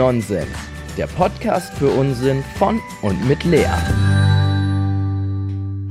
Nonsens, der Podcast für Unsinn von und mit Lea.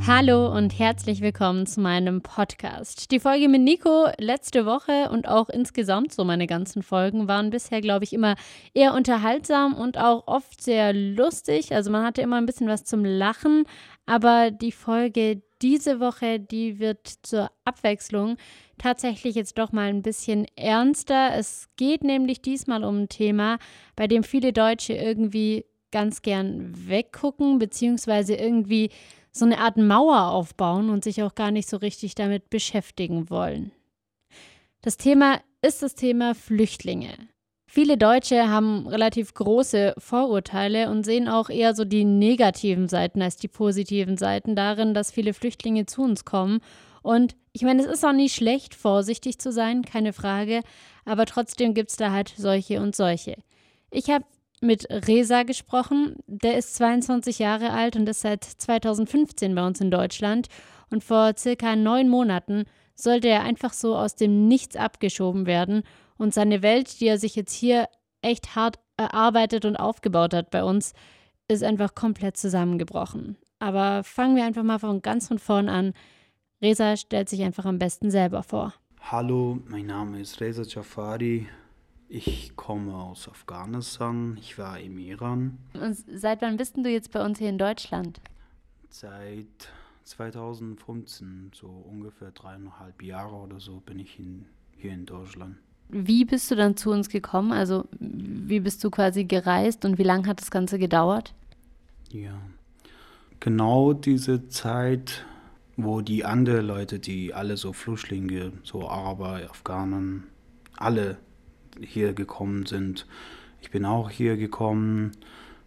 Hallo und herzlich willkommen zu meinem Podcast. Die Folge mit Nico letzte Woche und auch insgesamt so meine ganzen Folgen waren bisher, glaube ich, immer eher unterhaltsam und auch oft sehr lustig. Also man hatte immer ein bisschen was zum Lachen, aber die Folge diese Woche, die wird zur Abwechslung tatsächlich jetzt doch mal ein bisschen ernster. Es geht nämlich diesmal um ein Thema, bei dem viele Deutsche irgendwie ganz gern weggucken, beziehungsweise irgendwie so eine Art Mauer aufbauen und sich auch gar nicht so richtig damit beschäftigen wollen. Das Thema ist das Thema Flüchtlinge. Viele Deutsche haben relativ große Vorurteile und sehen auch eher so die negativen Seiten als die positiven Seiten darin, dass viele Flüchtlinge zu uns kommen. Und ich meine, es ist auch nicht schlecht, vorsichtig zu sein, keine Frage, aber trotzdem gibt es da halt solche und solche. Ich habe mit Reza gesprochen. Der ist 22 Jahre alt und ist seit 2015 bei uns in Deutschland. Und vor circa neun Monaten sollte er einfach so aus dem Nichts abgeschoben werden. Und seine Welt, die er sich jetzt hier echt hart erarbeitet und aufgebaut hat bei uns, ist einfach komplett zusammengebrochen. Aber fangen wir einfach mal von ganz von vorn an. Reza stellt sich einfach am besten selber vor. Hallo, mein Name ist Reza Jafari. Ich komme aus Afghanistan. Ich war im Iran. Und seit wann bist du jetzt bei uns hier in Deutschland? Seit 2015, so ungefähr dreieinhalb Jahre oder so, bin ich in, hier in Deutschland. Wie bist du dann zu uns gekommen? Also, wie bist du quasi gereist und wie lange hat das Ganze gedauert? Ja, genau diese Zeit, wo die anderen Leute, die alle so Flüchtlinge, so Araber, Afghanen, alle hier gekommen sind. Ich bin auch hier gekommen,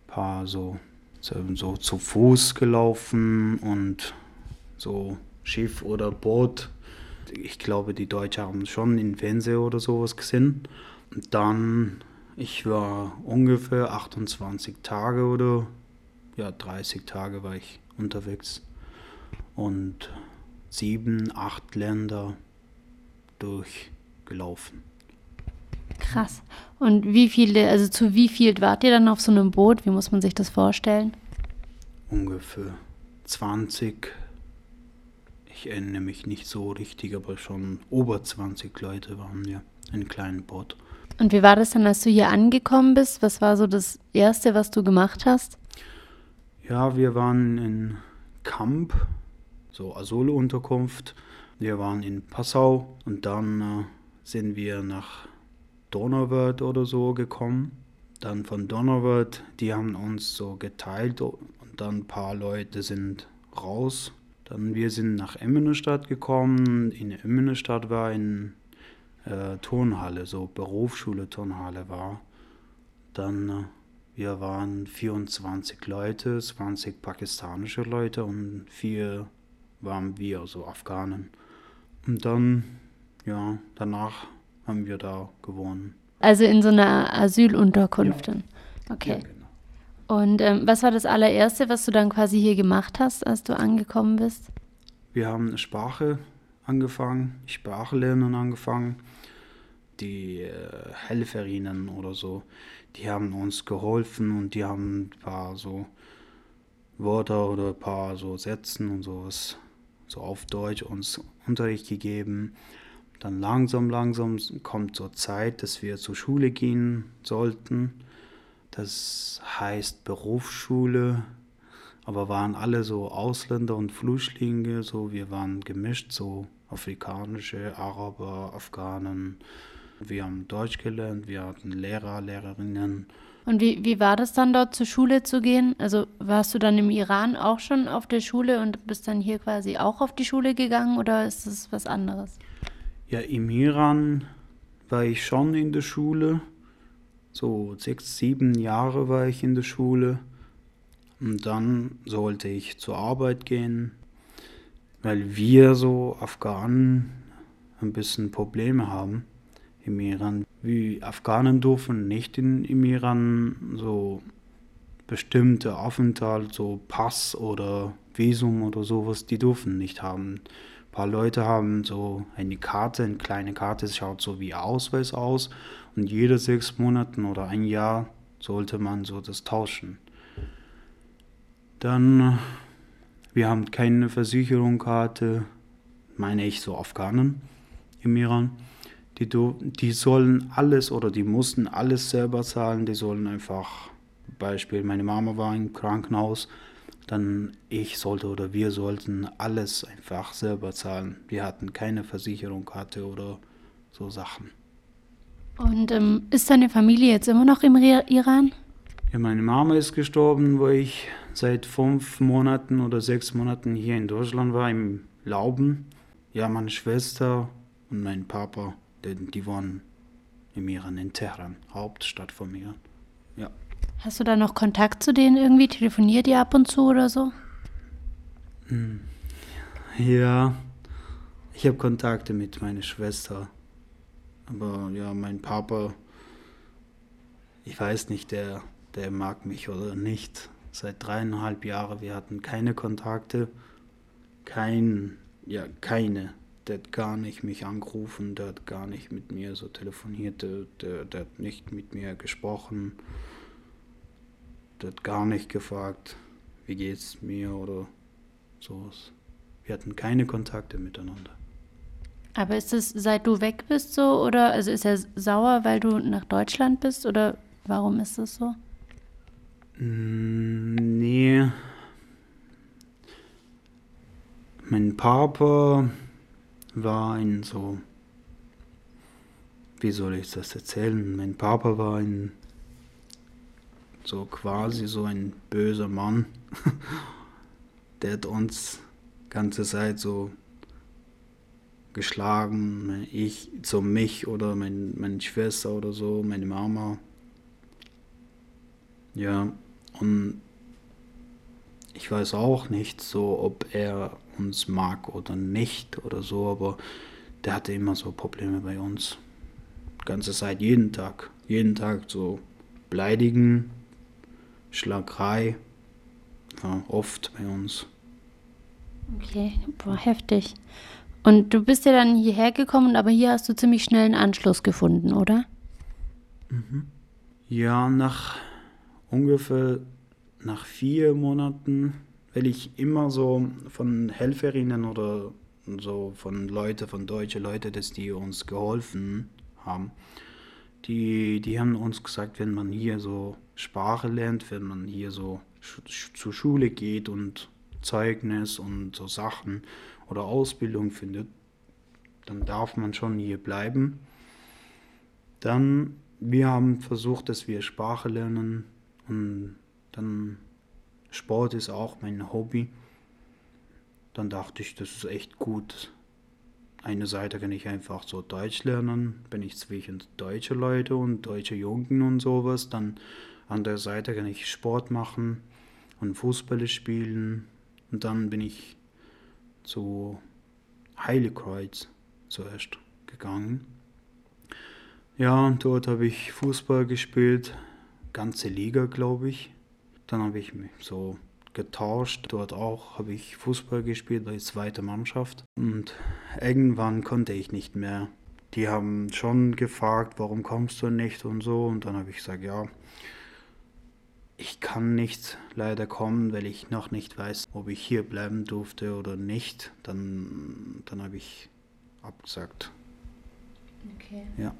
paar so, so zu Fuß gelaufen und so Schiff oder Boot. Ich glaube, die Deutschen haben schon in Fernsehen oder sowas gesehen. Und dann, ich war ungefähr 28 Tage oder ja, 30 Tage war ich unterwegs. Und sieben, acht Länder durchgelaufen. Krass. Und wie viele, also zu wie viel wart ihr dann auf so einem Boot? Wie muss man sich das vorstellen? Ungefähr 20. Ich erinnere mich nicht so richtig, aber schon über 20 Leute waren wir in einem kleinen Boot. Und wie war das dann, als du hier angekommen bist? Was war so das Erste, was du gemacht hast? Ja, wir waren in Camp, so Asylunterkunft. Wir waren in Passau und dann äh, sind wir nach Donauwörth oder so gekommen. Dann von Donauwörth, die haben uns so geteilt und dann ein paar Leute sind raus. Dann wir sind nach Emmenestadt gekommen. In Emmenestadt war eine äh, Turnhalle, so Berufsschule Turnhalle war. Dann äh, wir waren 24 Leute, 20 pakistanische Leute und vier waren wir, so Afghanen. Und dann, ja, danach haben wir da gewohnt. Also in so einer Asylunterkunft ja. dann? Okay. Ja, genau. Und ähm, was war das allererste, was du dann quasi hier gemacht hast, als du angekommen bist? Wir haben eine Sprache angefangen, Sprache lernen angefangen. Die äh, Helferinnen oder so, die haben uns geholfen und die haben ein paar so Wörter oder ein paar so Sätzen und sowas so auf Deutsch uns Unterricht gegeben. Dann langsam, langsam kommt zur Zeit, dass wir zur Schule gehen sollten. Das heißt Berufsschule, aber waren alle so Ausländer und Flüchtlinge, so wir waren gemischt, so afrikanische, Araber, Afghanen. Wir haben Deutsch gelernt, wir hatten Lehrer, Lehrerinnen. Und wie, wie war das dann dort zur Schule zu gehen? Also warst du dann im Iran auch schon auf der Schule und bist dann hier quasi auch auf die Schule gegangen oder ist das was anderes? Ja, im Iran war ich schon in der Schule. So sechs, sieben Jahre war ich in der Schule. Und dann sollte ich zur Arbeit gehen, weil wir so Afghanen ein bisschen Probleme haben im Iran. Wir Afghanen dürfen nicht in, im Iran so bestimmte Aufenthalt, so Pass oder Visum oder sowas, die dürfen nicht haben. Ein paar Leute haben so eine Karte, eine kleine Karte, es schaut so wie Ausweis aus und jede sechs Monate oder ein Jahr sollte man so das tauschen. Dann, wir haben keine Versicherungskarte, meine ich so Afghanen im Iran. Die, die sollen alles oder die mussten alles selber zahlen. Die sollen einfach, Beispiel, meine Mama war im Krankenhaus, dann ich sollte oder wir sollten alles einfach selber zahlen. Wir hatten keine Versicherungskarte oder so Sachen. Und ähm, ist deine Familie jetzt immer noch im Iran? Ja, meine Mama ist gestorben, wo ich seit fünf Monaten oder sechs Monaten hier in Deutschland war, im Lauben. Ja, meine Schwester und mein Papa, die, die wohnen im Iran, in Teheran, Hauptstadt von Iran. Ja. Hast du da noch Kontakt zu denen irgendwie? Telefoniert ihr ab und zu oder so? Hm. Ja, ich habe Kontakte mit meiner Schwester. Aber ja, mein Papa, ich weiß nicht, der, der mag mich oder nicht. Seit dreieinhalb Jahren, wir hatten keine Kontakte. Kein, ja, keine. Der hat gar nicht mich angerufen, der hat gar nicht mit mir so telefoniert, der, der, der hat nicht mit mir gesprochen. Der hat gar nicht gefragt, wie geht's mir oder sowas. Wir hatten keine Kontakte miteinander. Aber ist es, seit du weg bist so, oder also ist er sauer, weil du nach Deutschland bist, oder warum ist das so? Mm, nee. Mein Papa war ein so, wie soll ich das erzählen? Mein Papa war ein so quasi so ein böser Mann. Der hat uns ganze Zeit so geschlagen, ich, so mich oder mein, meine Schwester oder so, meine Mama. Ja, und ich weiß auch nicht so, ob er uns mag oder nicht oder so, aber der hatte immer so Probleme bei uns. Ganze Zeit, jeden Tag. Jeden Tag so beleidigen, Schlagerei. Ja, oft bei uns. Okay, boah, heftig. Und du bist ja dann hierher gekommen, aber hier hast du ziemlich schnell einen Anschluss gefunden, oder? Mhm. Ja, nach ungefähr nach vier Monaten, weil ich immer so von Helferinnen oder so von Leuten, von deutschen Leuten, dass die uns geholfen haben, die, die haben uns gesagt, wenn man hier so Sprache lernt, wenn man hier so zur Schule geht und Zeugnis und so Sachen, oder Ausbildung findet, dann darf man schon hier bleiben. Dann, wir haben versucht, dass wir Sprache lernen und dann Sport ist auch mein Hobby. Dann dachte ich, das ist echt gut. Eine Seite kann ich einfach so Deutsch lernen, bin ich zwischen deutsche Leute und deutsche Jungen und sowas. Dann an der Seite kann ich Sport machen und Fußball spielen. Und dann bin ich zu Heiligkreuz zuerst gegangen. Ja, und dort habe ich Fußball gespielt, ganze Liga, glaube ich. Dann habe ich mich so getauscht. Dort auch habe ich Fußball gespielt bei zweiter Mannschaft. Und irgendwann konnte ich nicht mehr. Die haben schon gefragt, warum kommst du nicht und so. Und dann habe ich gesagt, ja, ich kann nicht leider kommen, weil ich noch nicht weiß, ob ich hier bleiben durfte oder nicht. Dann, dann habe ich abgesagt. Okay. Ja.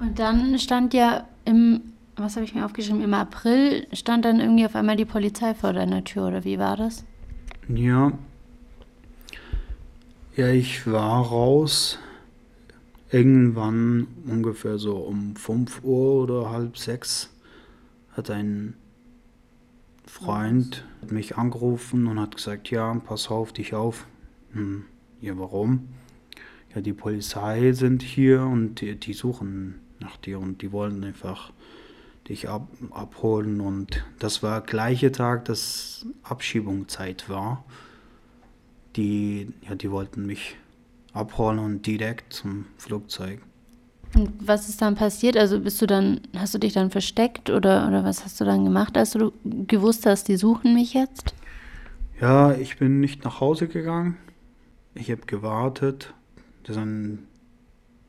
Und dann stand ja im, was habe ich mir aufgeschrieben, im April stand dann irgendwie auf einmal die Polizei vor deiner Tür, oder wie war das? Ja. Ja, ich war raus. Irgendwann ungefähr so um 5 Uhr oder halb sechs hat ein Freund mich angerufen und hat gesagt, ja, pass auf dich auf. Hm, ja, warum? Ja, die Polizei sind hier und die, die suchen nach dir und die wollen einfach dich ab, abholen und das war gleiche Tag, dass Abschiebungszeit war. Die, ja, die wollten mich abholen und direkt zum Flugzeug. Und was ist dann passiert? Also bist du dann, hast du dich dann versteckt oder, oder was hast du dann gemacht, als du gewusst hast, die suchen mich jetzt? Ja, ich bin nicht nach Hause gegangen. Ich habe gewartet. Die sind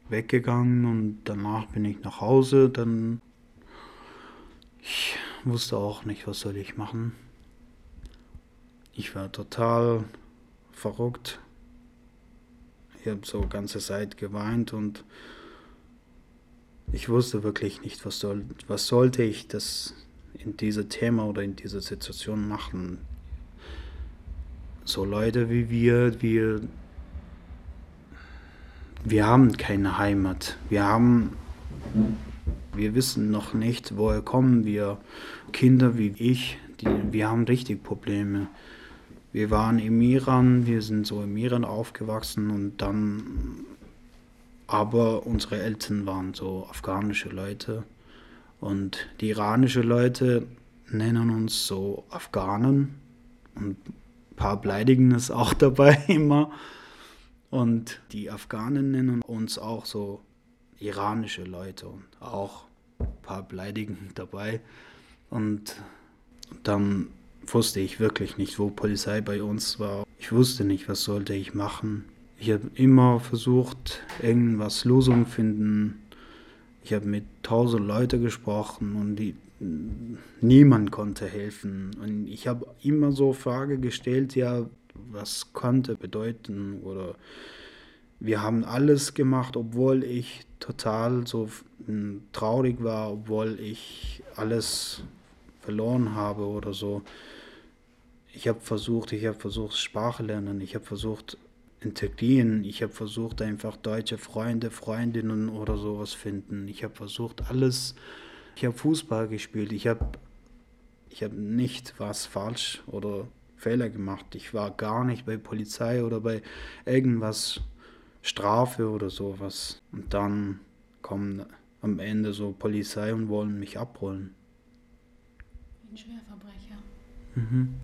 weggegangen und danach bin ich nach Hause. Dann, Ich wusste auch nicht, was soll ich machen. Ich war total verrückt. Ich habe so ganze Zeit geweint und ich wusste wirklich nicht, was, soll, was sollte ich das in diesem Thema oder in dieser Situation machen. So Leute wie wir, wir, wir haben keine Heimat. Wir haben, wir wissen noch nicht, woher kommen wir. Kinder wie ich, die, wir haben richtig Probleme. Wir waren im Iran, wir sind so im Iran aufgewachsen und dann, aber unsere Eltern waren so afghanische Leute und die iranische Leute nennen uns so Afghanen und ein paar beleidigen es auch dabei immer. Und die Afghanen nennen uns auch so iranische Leute und auch ein paar beleidigen dabei. Und dann wusste ich wirklich nicht, wo Polizei bei uns war. Ich wusste nicht, was sollte ich machen. Ich habe immer versucht, irgendwas Lösung finden. Ich habe mit tausend Leuten gesprochen und die, niemand konnte helfen. Und ich habe immer so Frage gestellt, ja, was konnte bedeuten oder wir haben alles gemacht, obwohl ich total so traurig war, obwohl ich alles verloren habe oder so. Ich habe versucht, ich habe versucht, Sprache lernen, ich habe versucht, integrieren, ich habe versucht, einfach deutsche Freunde, Freundinnen oder sowas finden. Ich habe versucht, alles. Ich habe Fußball gespielt, ich habe ich hab nicht was falsch oder Fehler gemacht. Ich war gar nicht bei Polizei oder bei irgendwas Strafe oder sowas. Und dann kommen am Ende so Polizei und wollen mich abholen. Ein Schwerverbrecher. Mhm.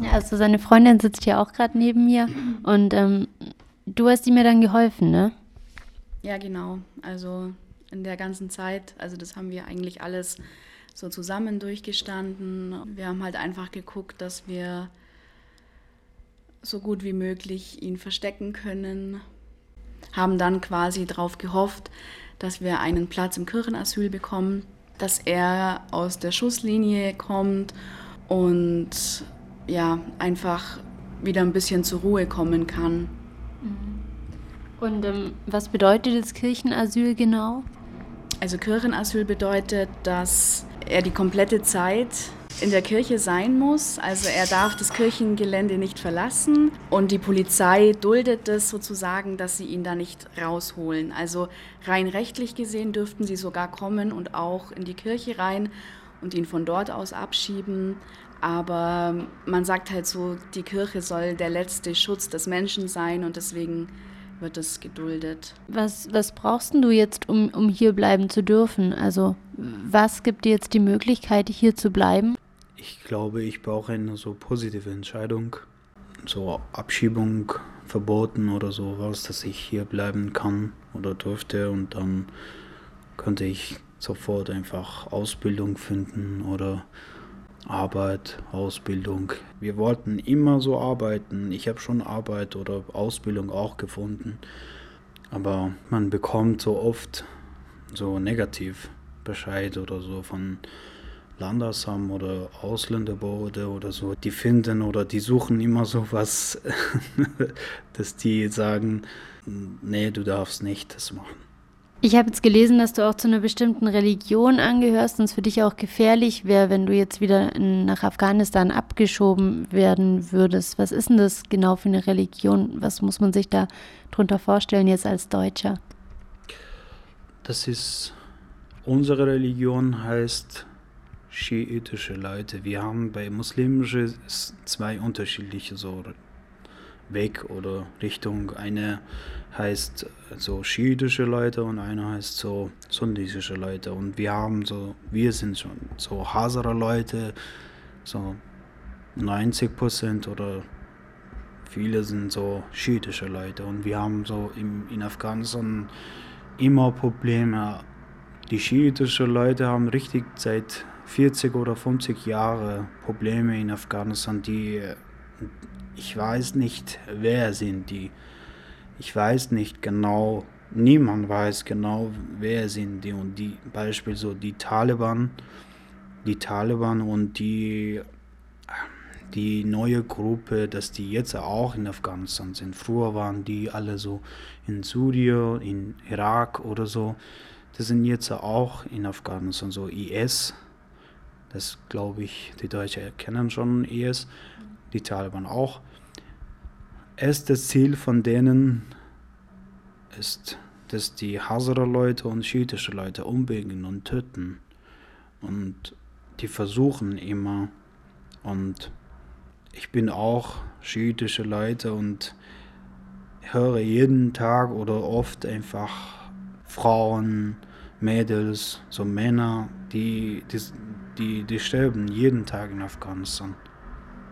Ja, also seine Freundin sitzt ja auch gerade neben mir und ähm, du hast ihm ja dann geholfen, ne? Ja, genau. Also in der ganzen Zeit, also das haben wir eigentlich alles so zusammen durchgestanden. Wir haben halt einfach geguckt, dass wir so gut wie möglich ihn verstecken können. Haben dann quasi darauf gehofft, dass wir einen Platz im Kirchenasyl bekommen, dass er aus der Schusslinie kommt und ja, einfach wieder ein bisschen zur Ruhe kommen kann. Mhm. Und ähm, was bedeutet das Kirchenasyl genau? Also Kirchenasyl bedeutet, dass er die komplette Zeit in der Kirche sein muss. Also er darf das Kirchengelände nicht verlassen und die Polizei duldet es sozusagen, dass sie ihn da nicht rausholen. Also rein rechtlich gesehen dürften sie sogar kommen und auch in die Kirche rein und ihn von dort aus abschieben. Aber man sagt halt so, die Kirche soll der letzte Schutz des Menschen sein und deswegen wird es geduldet. Was, was brauchst du jetzt, um, um hier bleiben zu dürfen? Also was gibt dir jetzt die Möglichkeit, hier zu bleiben? Glaube, ich brauche eine so positive Entscheidung, so Abschiebung verboten oder sowas, dass ich hier bleiben kann oder dürfte und dann könnte ich sofort einfach Ausbildung finden oder Arbeit, Ausbildung. Wir wollten immer so arbeiten. Ich habe schon Arbeit oder Ausbildung auch gefunden. Aber man bekommt so oft so negativ Bescheid oder so von Landesamt oder Ausländerbehörde oder so. Die finden oder die suchen immer so was, dass die sagen, nee, du darfst nicht das machen. Ich habe jetzt gelesen, dass du auch zu einer bestimmten Religion angehörst und es für dich auch gefährlich wäre, wenn du jetzt wieder in, nach Afghanistan abgeschoben werden würdest. Was ist denn das genau für eine Religion? Was muss man sich da drunter vorstellen jetzt als Deutscher? Das ist, unsere Religion heißt schiitische Leute. Wir haben bei muslimischen zwei unterschiedliche so Weg oder Richtung. Eine heißt so schiitische Leute und eine heißt so sunnitische Leute. Und wir haben so, wir sind schon so Hazara Leute, so 90 Prozent oder viele sind so schiitische Leute. Und wir haben so im, in Afghanistan immer Probleme. Die schiitischen Leute haben richtig seit 40 oder 50 Jahren Probleme in Afghanistan, die ich weiß nicht, wer sind die. Ich weiß nicht genau, niemand weiß genau, wer sind die. Und die Beispiel so die Taliban, die Taliban und die, die neue Gruppe, dass die jetzt auch in Afghanistan sind. Früher waren die alle so in Syrien, in Irak oder so. Das sind jetzt auch in Afghanistan so IS. Das glaube ich, die Deutschen erkennen schon IS, die Taliban auch. Erstes Ziel von denen ist, dass die Hazara-Leute und schiitische Leute umbringen und töten. Und die versuchen immer. Und ich bin auch schiitische Leute und höre jeden Tag oder oft einfach Frauen, Mädels, so Männer, die, die, die, die sterben jeden Tag in Afghanistan.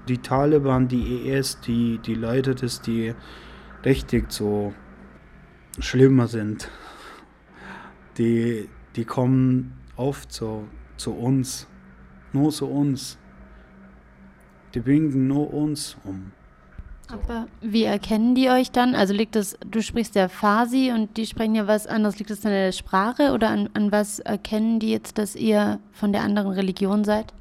Die Taliban, die ES, die, die Leute, das die richtig so schlimmer sind, die, die kommen oft so zu uns, nur zu uns. Die bringen nur uns um. Aber wie erkennen die euch dann? Also liegt das, du sprichst ja Farsi und die sprechen ja was anderes. Liegt das an der Sprache oder an, an was erkennen die jetzt, dass ihr von der anderen Religion seid?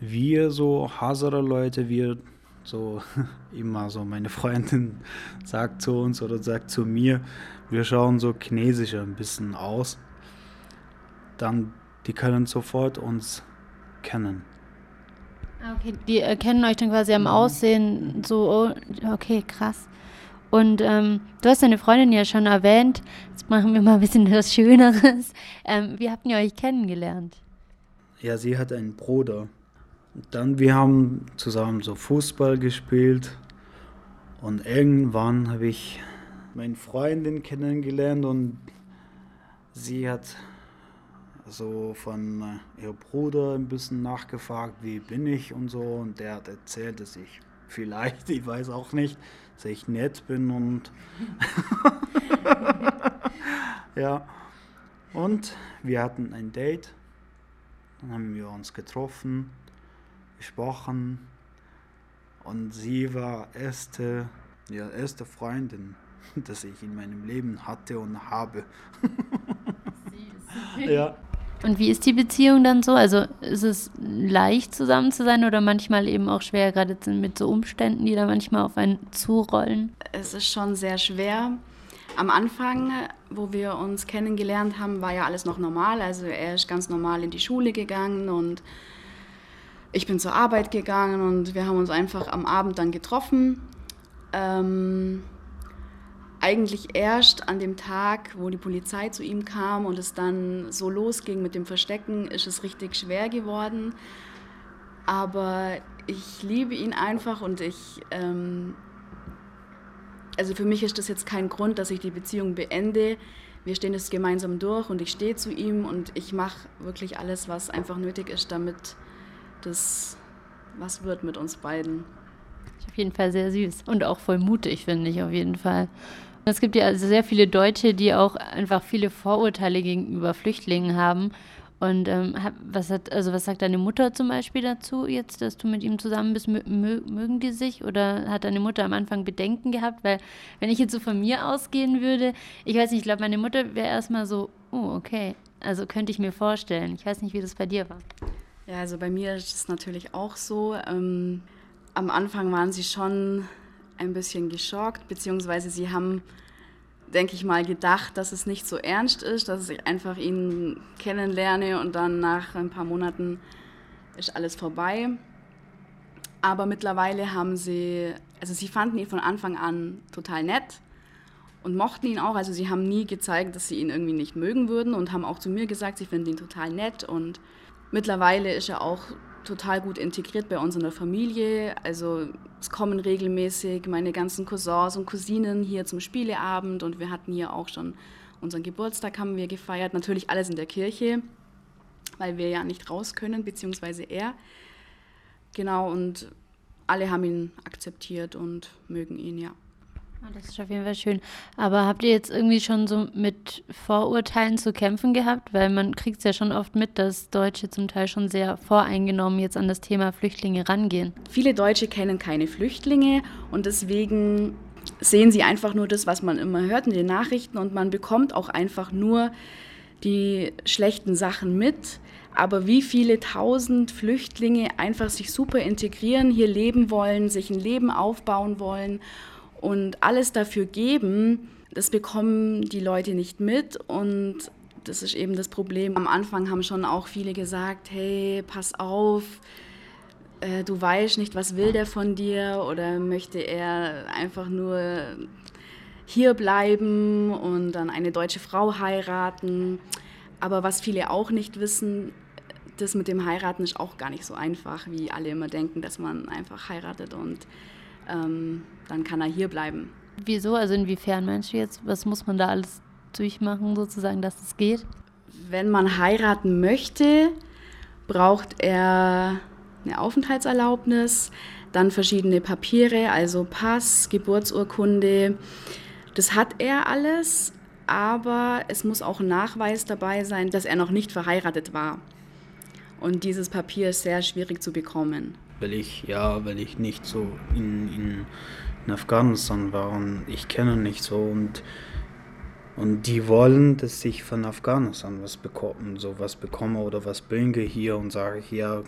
Wir so Hazara-Leute, wir so immer so, meine Freundin sagt zu uns oder sagt zu mir, wir schauen so chinesischer ein bisschen aus. Dann, die können sofort uns kennen. Ah, okay, die erkennen euch dann quasi am Aussehen so, oh, okay, krass. Und ähm, du hast deine Freundin ja schon erwähnt. Jetzt machen wir mal ein bisschen was Schöneres. Ähm, wie habt ihr euch kennengelernt? Ja, sie hat einen Bruder. Dann, wir haben zusammen so Fußball gespielt. Und irgendwann habe ich meine Freundin kennengelernt und sie hat so von äh, ihrem Bruder ein bisschen nachgefragt, wie bin ich und so. Und der hat erzählt, dass ich vielleicht, ich weiß auch nicht, dass ich nett bin und ja. Und wir hatten ein Date. Dann haben wir uns getroffen, gesprochen und sie war erste, ja, erste Freundin, dass ich in meinem Leben hatte und habe. ja. Und wie ist die Beziehung dann so? Also ist es leicht zusammen zu sein oder manchmal eben auch schwer, gerade mit so Umständen, die da manchmal auf einen zurollen? Es ist schon sehr schwer. Am Anfang, wo wir uns kennengelernt haben, war ja alles noch normal. Also er ist ganz normal in die Schule gegangen und ich bin zur Arbeit gegangen und wir haben uns einfach am Abend dann getroffen. Ähm, eigentlich erst an dem Tag, wo die Polizei zu ihm kam und es dann so losging mit dem Verstecken, ist es richtig schwer geworden. Aber ich liebe ihn einfach und ich, ähm, also für mich ist das jetzt kein Grund, dass ich die Beziehung beende. Wir stehen es gemeinsam durch und ich stehe zu ihm und ich mache wirklich alles, was einfach nötig ist, damit das was wird mit uns beiden. Auf jeden Fall sehr süß und auch voll mutig, finde ich auf jeden Fall. Es gibt ja also sehr viele Deutsche, die auch einfach viele Vorurteile gegenüber Flüchtlingen haben. Und ähm, was hat, also was sagt deine Mutter zum Beispiel dazu jetzt, dass du mit ihm zusammen bist? Mö mögen die sich oder hat deine Mutter am Anfang Bedenken gehabt? Weil wenn ich jetzt so von mir ausgehen würde, ich weiß nicht, ich glaube, meine Mutter wäre erstmal so, oh, okay. Also könnte ich mir vorstellen. Ich weiß nicht, wie das bei dir war. Ja, also bei mir ist es natürlich auch so. Ähm, am Anfang waren sie schon ein bisschen geschockt, beziehungsweise sie haben, denke ich mal, gedacht, dass es nicht so ernst ist, dass ich einfach ihn kennenlerne und dann nach ein paar Monaten ist alles vorbei. Aber mittlerweile haben sie, also sie fanden ihn von Anfang an total nett und mochten ihn auch. Also sie haben nie gezeigt, dass sie ihn irgendwie nicht mögen würden und haben auch zu mir gesagt, sie finden ihn total nett und mittlerweile ist er auch total gut integriert bei uns in der Familie. Also es kommen regelmäßig meine ganzen Cousins und Cousinen hier zum Spieleabend und wir hatten hier auch schon unseren Geburtstag haben wir gefeiert. Natürlich alles in der Kirche, weil wir ja nicht raus können, beziehungsweise er. Genau, und alle haben ihn akzeptiert und mögen ihn, ja. Ah, das ist auf jeden Fall schön. Aber habt ihr jetzt irgendwie schon so mit Vorurteilen zu kämpfen gehabt? Weil man kriegt es ja schon oft mit, dass Deutsche zum Teil schon sehr voreingenommen jetzt an das Thema Flüchtlinge rangehen. Viele Deutsche kennen keine Flüchtlinge und deswegen sehen sie einfach nur das, was man immer hört in den Nachrichten und man bekommt auch einfach nur die schlechten Sachen mit, aber wie viele tausend Flüchtlinge einfach sich super integrieren, hier leben wollen, sich ein Leben aufbauen wollen und alles dafür geben, das bekommen die Leute nicht mit und das ist eben das Problem. Am Anfang haben schon auch viele gesagt, hey, pass auf, äh, du weißt nicht, was will der von dir oder möchte er einfach nur hier bleiben und dann eine deutsche Frau heiraten. Aber was viele auch nicht wissen, das mit dem Heiraten ist auch gar nicht so einfach, wie alle immer denken, dass man einfach heiratet und ähm, dann kann er hier bleiben. Wieso? Also inwiefern meinst du jetzt, was muss man da alles durchmachen, sozusagen, dass es geht? Wenn man heiraten möchte, braucht er eine Aufenthaltserlaubnis, dann verschiedene Papiere, also Pass, Geburtsurkunde. Das hat er alles, aber es muss auch ein Nachweis dabei sein, dass er noch nicht verheiratet war. Und dieses Papier ist sehr schwierig zu bekommen. Weil ich, ja, weil ich nicht so in, in, in Afghanistan und ich kenne nicht so und und die wollen, dass ich von Afghanistan was bekomme, so was bekomme oder was bringe hier und sage ja,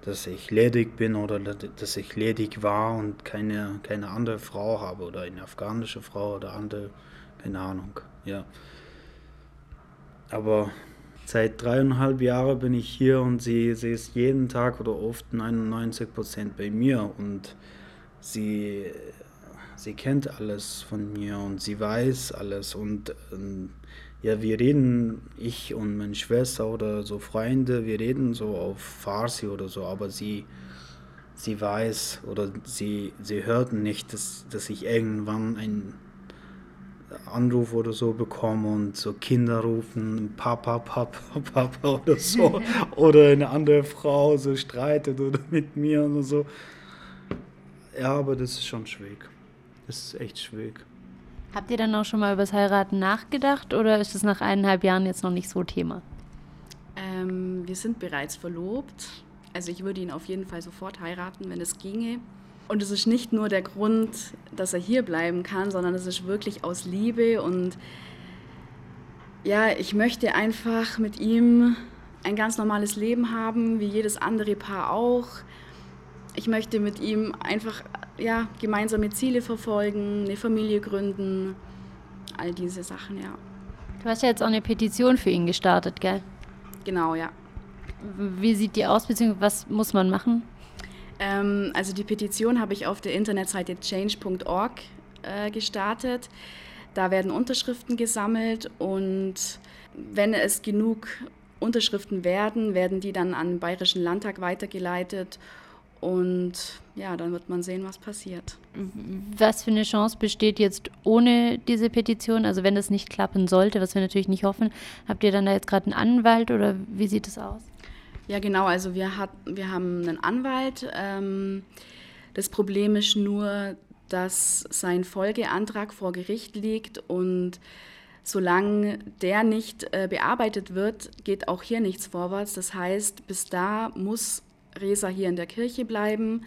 dass ich ledig bin oder dass ich ledig war und keine, keine andere Frau habe oder eine afghanische Frau oder andere, keine Ahnung, ja. Aber seit dreieinhalb Jahren bin ich hier und sie, sie ist jeden Tag oder oft 99 Prozent bei mir und sie sie kennt alles von mir und sie weiß alles und ähm, ja, wir reden, ich und meine Schwester oder so Freunde, wir reden so auf Farsi oder so, aber sie, sie weiß oder sie, sie hört nicht, dass, dass ich irgendwann einen Anruf oder so bekomme und so Kinder rufen, Papa, Papa, Papa oder so, oder eine andere Frau so streitet oder mit mir oder so. Ja, aber das ist schon schwierig. Das ist echt schwierig. Habt ihr dann auch schon mal über das Heiraten nachgedacht oder ist es nach eineinhalb Jahren jetzt noch nicht so Thema? Ähm, wir sind bereits verlobt. Also ich würde ihn auf jeden Fall sofort heiraten, wenn es ginge. Und es ist nicht nur der Grund, dass er hier bleiben kann, sondern es ist wirklich aus Liebe. Und ja, ich möchte einfach mit ihm ein ganz normales Leben haben, wie jedes andere Paar auch. Ich möchte mit ihm einfach ja, gemeinsame Ziele verfolgen, eine Familie gründen, all diese Sachen, ja. Du hast ja jetzt auch eine Petition für ihn gestartet, gell? Genau, ja. Wie sieht die aus, beziehungsweise was muss man machen? Ähm, also die Petition habe ich auf der Internetseite change.org äh, gestartet. Da werden Unterschriften gesammelt und wenn es genug Unterschriften werden, werden die dann an den Bayerischen Landtag weitergeleitet und ja, dann wird man sehen, was passiert. Was für eine Chance besteht jetzt ohne diese Petition? Also wenn das nicht klappen sollte, was wir natürlich nicht hoffen, habt ihr dann da jetzt gerade einen Anwalt oder wie sieht es aus? Ja, genau. Also wir, hat, wir haben einen Anwalt. Ähm, das Problem ist nur, dass sein Folgeantrag vor Gericht liegt und solange der nicht äh, bearbeitet wird, geht auch hier nichts vorwärts. Das heißt, bis da muss Resa hier in der Kirche bleiben.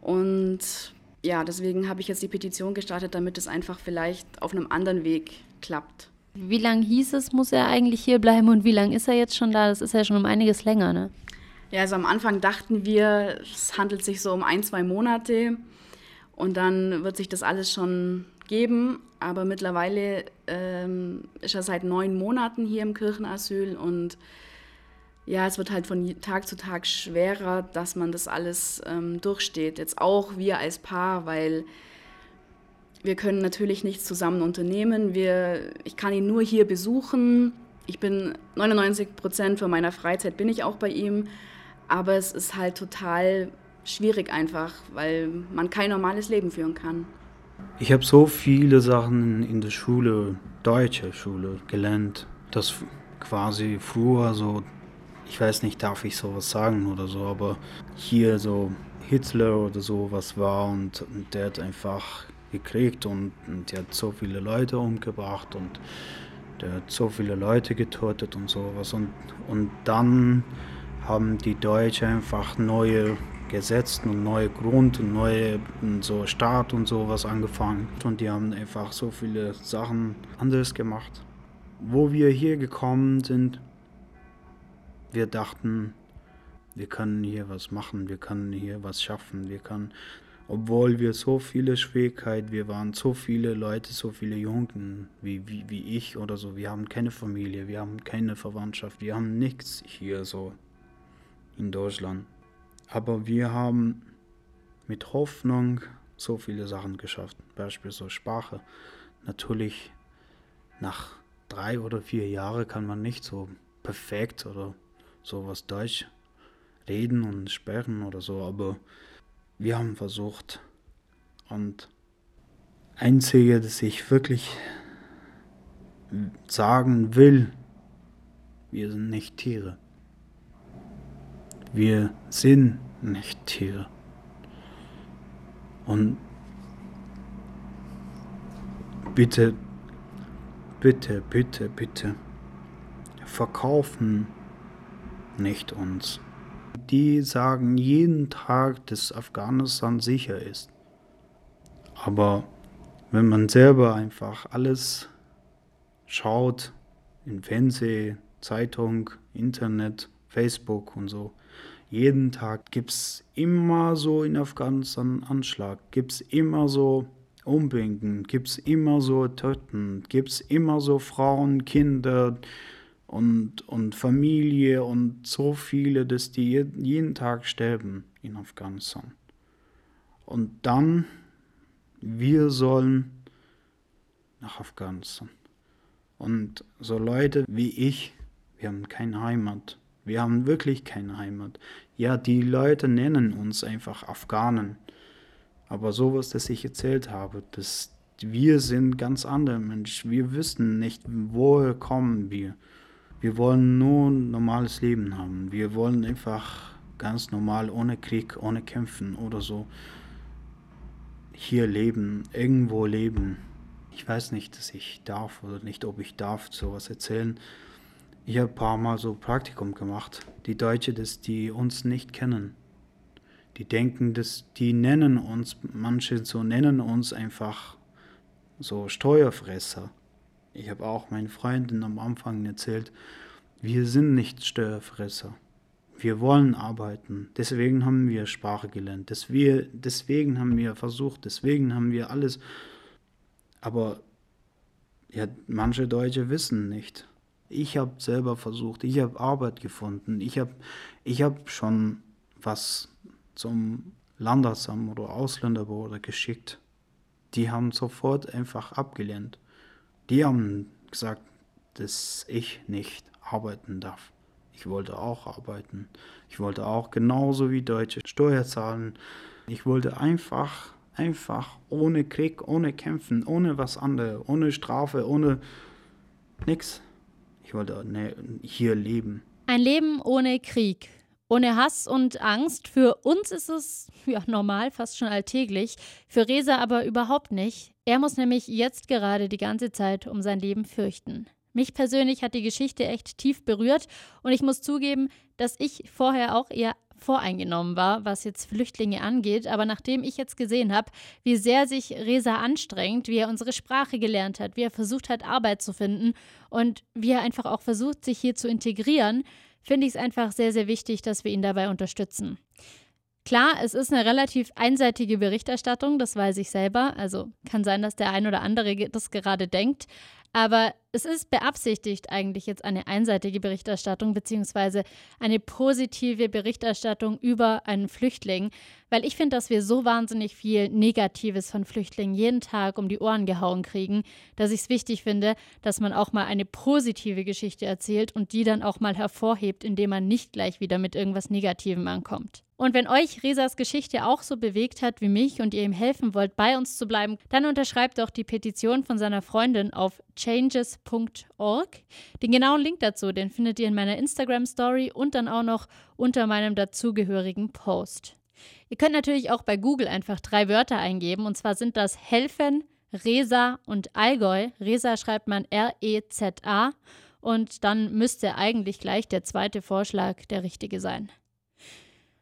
Und ja, deswegen habe ich jetzt die Petition gestartet, damit es einfach vielleicht auf einem anderen Weg klappt. Wie lange hieß es, muss er eigentlich hier bleiben und wie lange ist er jetzt schon da? Das ist ja schon um einiges länger, ne? Ja, also am Anfang dachten wir, es handelt sich so um ein, zwei Monate und dann wird sich das alles schon geben. Aber mittlerweile ähm, ist er seit neun Monaten hier im Kirchenasyl und ja, es wird halt von Tag zu Tag schwerer, dass man das alles ähm, durchsteht. Jetzt auch wir als Paar, weil wir können natürlich nichts zusammen unternehmen. Wir, ich kann ihn nur hier besuchen. Ich bin 99 Prozent von meiner Freizeit bin ich auch bei ihm. Aber es ist halt total schwierig einfach, weil man kein normales Leben führen kann. Ich habe so viele Sachen in der Schule, deutsche Schule, gelernt, dass quasi früher so ich weiß nicht, darf ich sowas sagen oder so, aber hier so Hitler oder so was war und, und der hat einfach gekriegt und, und der hat so viele Leute umgebracht und der hat so viele Leute getötet und sowas. Und, und dann haben die Deutschen einfach neue Gesetze und neue Grund und neue so Staat und sowas angefangen. Und die haben einfach so viele Sachen anders gemacht. Wo wir hier gekommen sind, wir dachten, wir können hier was machen, wir können hier was schaffen, wir können, obwohl wir so viele Schwierigkeiten, wir waren so viele Leute, so viele Jungen wie, wie, wie ich oder so, wir haben keine Familie, wir haben keine Verwandtschaft, wir haben nichts hier so in Deutschland. Aber wir haben mit Hoffnung so viele Sachen geschafft, beispielsweise Sprache. Natürlich nach drei oder vier Jahren kann man nicht so perfekt oder sowas Deutsch reden und sprechen oder so, aber wir haben versucht. Und einzige, das ich wirklich sagen will, wir sind nicht Tiere. Wir sind nicht Tiere. Und bitte, bitte, bitte, bitte, verkaufen nicht uns. Die sagen jeden Tag, dass Afghanistan sicher ist. Aber wenn man selber einfach alles schaut, in Fernsehen, Zeitung, Internet, Facebook und so, jeden Tag gibt es immer so in Afghanistan Anschlag, gibt es immer so Umbringen, gibt es immer so Töten, gibt es immer so Frauen, Kinder, und, und Familie und so viele, dass die jeden Tag sterben in Afghanistan. Und dann, wir sollen nach Afghanistan. Und so Leute wie ich, wir haben keine Heimat. Wir haben wirklich keine Heimat. Ja, die Leute nennen uns einfach Afghanen. Aber sowas, das ich erzählt habe, das, wir sind ganz andere Menschen. Wir wissen nicht, woher kommen wir. Wir wollen nur ein normales Leben haben. Wir wollen einfach ganz normal, ohne Krieg, ohne Kämpfen oder so hier leben, irgendwo leben. Ich weiß nicht, dass ich darf oder nicht, ob ich darf sowas erzählen. Ich habe ein paar Mal so Praktikum gemacht. Die Deutsche, dass die uns nicht kennen. Die denken, dass die nennen uns, manche so nennen uns einfach so Steuerfresser. Ich habe auch meinen Freunden am Anfang erzählt, wir sind nicht Steuerfresser. Wir wollen arbeiten. Deswegen haben wir Sprache gelernt. Deswegen haben wir versucht. Deswegen haben wir alles. Aber ja, manche Deutsche wissen nicht. Ich habe selber versucht. Ich habe Arbeit gefunden. Ich habe ich hab schon was zum Landesamt oder Ausländerbehörde geschickt. Die haben sofort einfach abgelehnt. Die haben gesagt, dass ich nicht arbeiten darf. Ich wollte auch arbeiten. Ich wollte auch genauso wie Deutsche Steuer zahlen. Ich wollte einfach, einfach ohne Krieg, ohne Kämpfen, ohne was anderes, ohne Strafe, ohne nichts. Ich wollte ne, hier leben. Ein Leben ohne Krieg. Ohne Hass und Angst. Für uns ist es ja normal, fast schon alltäglich. Für Resa aber überhaupt nicht. Er muss nämlich jetzt gerade die ganze Zeit um sein Leben fürchten. Mich persönlich hat die Geschichte echt tief berührt und ich muss zugeben, dass ich vorher auch eher voreingenommen war, was jetzt Flüchtlinge angeht. Aber nachdem ich jetzt gesehen habe, wie sehr sich Reza anstrengt, wie er unsere Sprache gelernt hat, wie er versucht hat, Arbeit zu finden und wie er einfach auch versucht, sich hier zu integrieren, finde ich es einfach sehr, sehr wichtig, dass wir ihn dabei unterstützen. Klar, es ist eine relativ einseitige Berichterstattung, das weiß ich selber. Also kann sein, dass der ein oder andere das gerade denkt. Aber es ist beabsichtigt eigentlich jetzt eine einseitige Berichterstattung beziehungsweise eine positive Berichterstattung über einen Flüchtling, weil ich finde, dass wir so wahnsinnig viel Negatives von Flüchtlingen jeden Tag um die Ohren gehauen kriegen, dass ich es wichtig finde, dass man auch mal eine positive Geschichte erzählt und die dann auch mal hervorhebt, indem man nicht gleich wieder mit irgendwas Negativem ankommt. Und wenn euch Resas Geschichte auch so bewegt hat wie mich und ihr ihm helfen wollt, bei uns zu bleiben, dann unterschreibt doch die Petition von seiner Freundin auf changes.org. Den genauen Link dazu, den findet ihr in meiner Instagram Story und dann auch noch unter meinem dazugehörigen Post. Ihr könnt natürlich auch bei Google einfach drei Wörter eingeben und zwar sind das helfen, Resa und Allgäu. Resa schreibt man R-E-Z-A und dann müsste eigentlich gleich der zweite Vorschlag der richtige sein.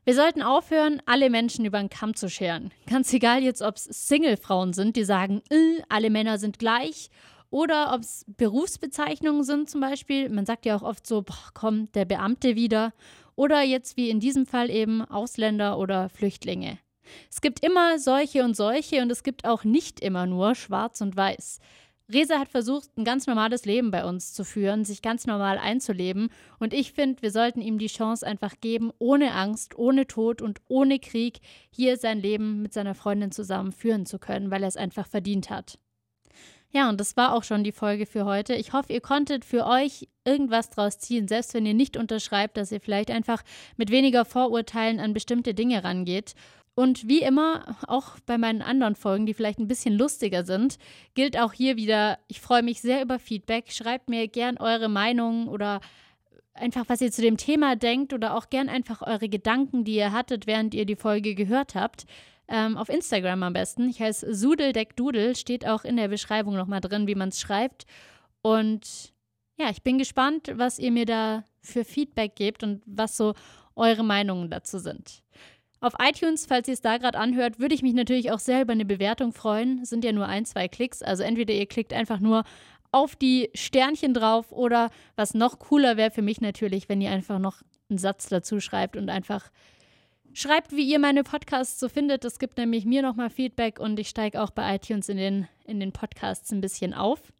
Wir sollten aufhören, alle Menschen über den Kamm zu scheren. Ganz egal jetzt, ob es Single-Frauen sind, die sagen, äh, alle Männer sind gleich, oder ob es Berufsbezeichnungen sind zum Beispiel. Man sagt ja auch oft so, boah, komm, der Beamte wieder. Oder jetzt wie in diesem Fall eben Ausländer oder Flüchtlinge. Es gibt immer solche und solche und es gibt auch nicht immer nur schwarz und weiß. Reza hat versucht, ein ganz normales Leben bei uns zu führen, sich ganz normal einzuleben. Und ich finde, wir sollten ihm die Chance einfach geben, ohne Angst, ohne Tod und ohne Krieg hier sein Leben mit seiner Freundin zusammen führen zu können, weil er es einfach verdient hat. Ja, und das war auch schon die Folge für heute. Ich hoffe, ihr konntet für euch irgendwas draus ziehen, selbst wenn ihr nicht unterschreibt, dass ihr vielleicht einfach mit weniger Vorurteilen an bestimmte Dinge rangeht. Und wie immer, auch bei meinen anderen Folgen, die vielleicht ein bisschen lustiger sind, gilt auch hier wieder, ich freue mich sehr über Feedback. Schreibt mir gern eure Meinung oder einfach, was ihr zu dem Thema denkt oder auch gern einfach eure Gedanken, die ihr hattet, während ihr die Folge gehört habt. Ähm, auf Instagram am besten. Ich heiße Sudeldeckdudel, steht auch in der Beschreibung nochmal drin, wie man es schreibt. Und ja, ich bin gespannt, was ihr mir da für Feedback gebt und was so eure Meinungen dazu sind. Auf iTunes, falls ihr es da gerade anhört, würde ich mich natürlich auch sehr über eine Bewertung freuen. Sind ja nur ein, zwei Klicks. Also entweder ihr klickt einfach nur auf die Sternchen drauf oder was noch cooler wäre für mich natürlich, wenn ihr einfach noch einen Satz dazu schreibt und einfach schreibt, wie ihr meine Podcasts so findet. Das gibt nämlich mir nochmal Feedback und ich steige auch bei iTunes in den, in den Podcasts ein bisschen auf.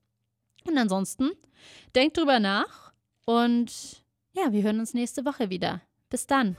Und ansonsten denkt drüber nach und ja, wir hören uns nächste Woche wieder. Bis dann.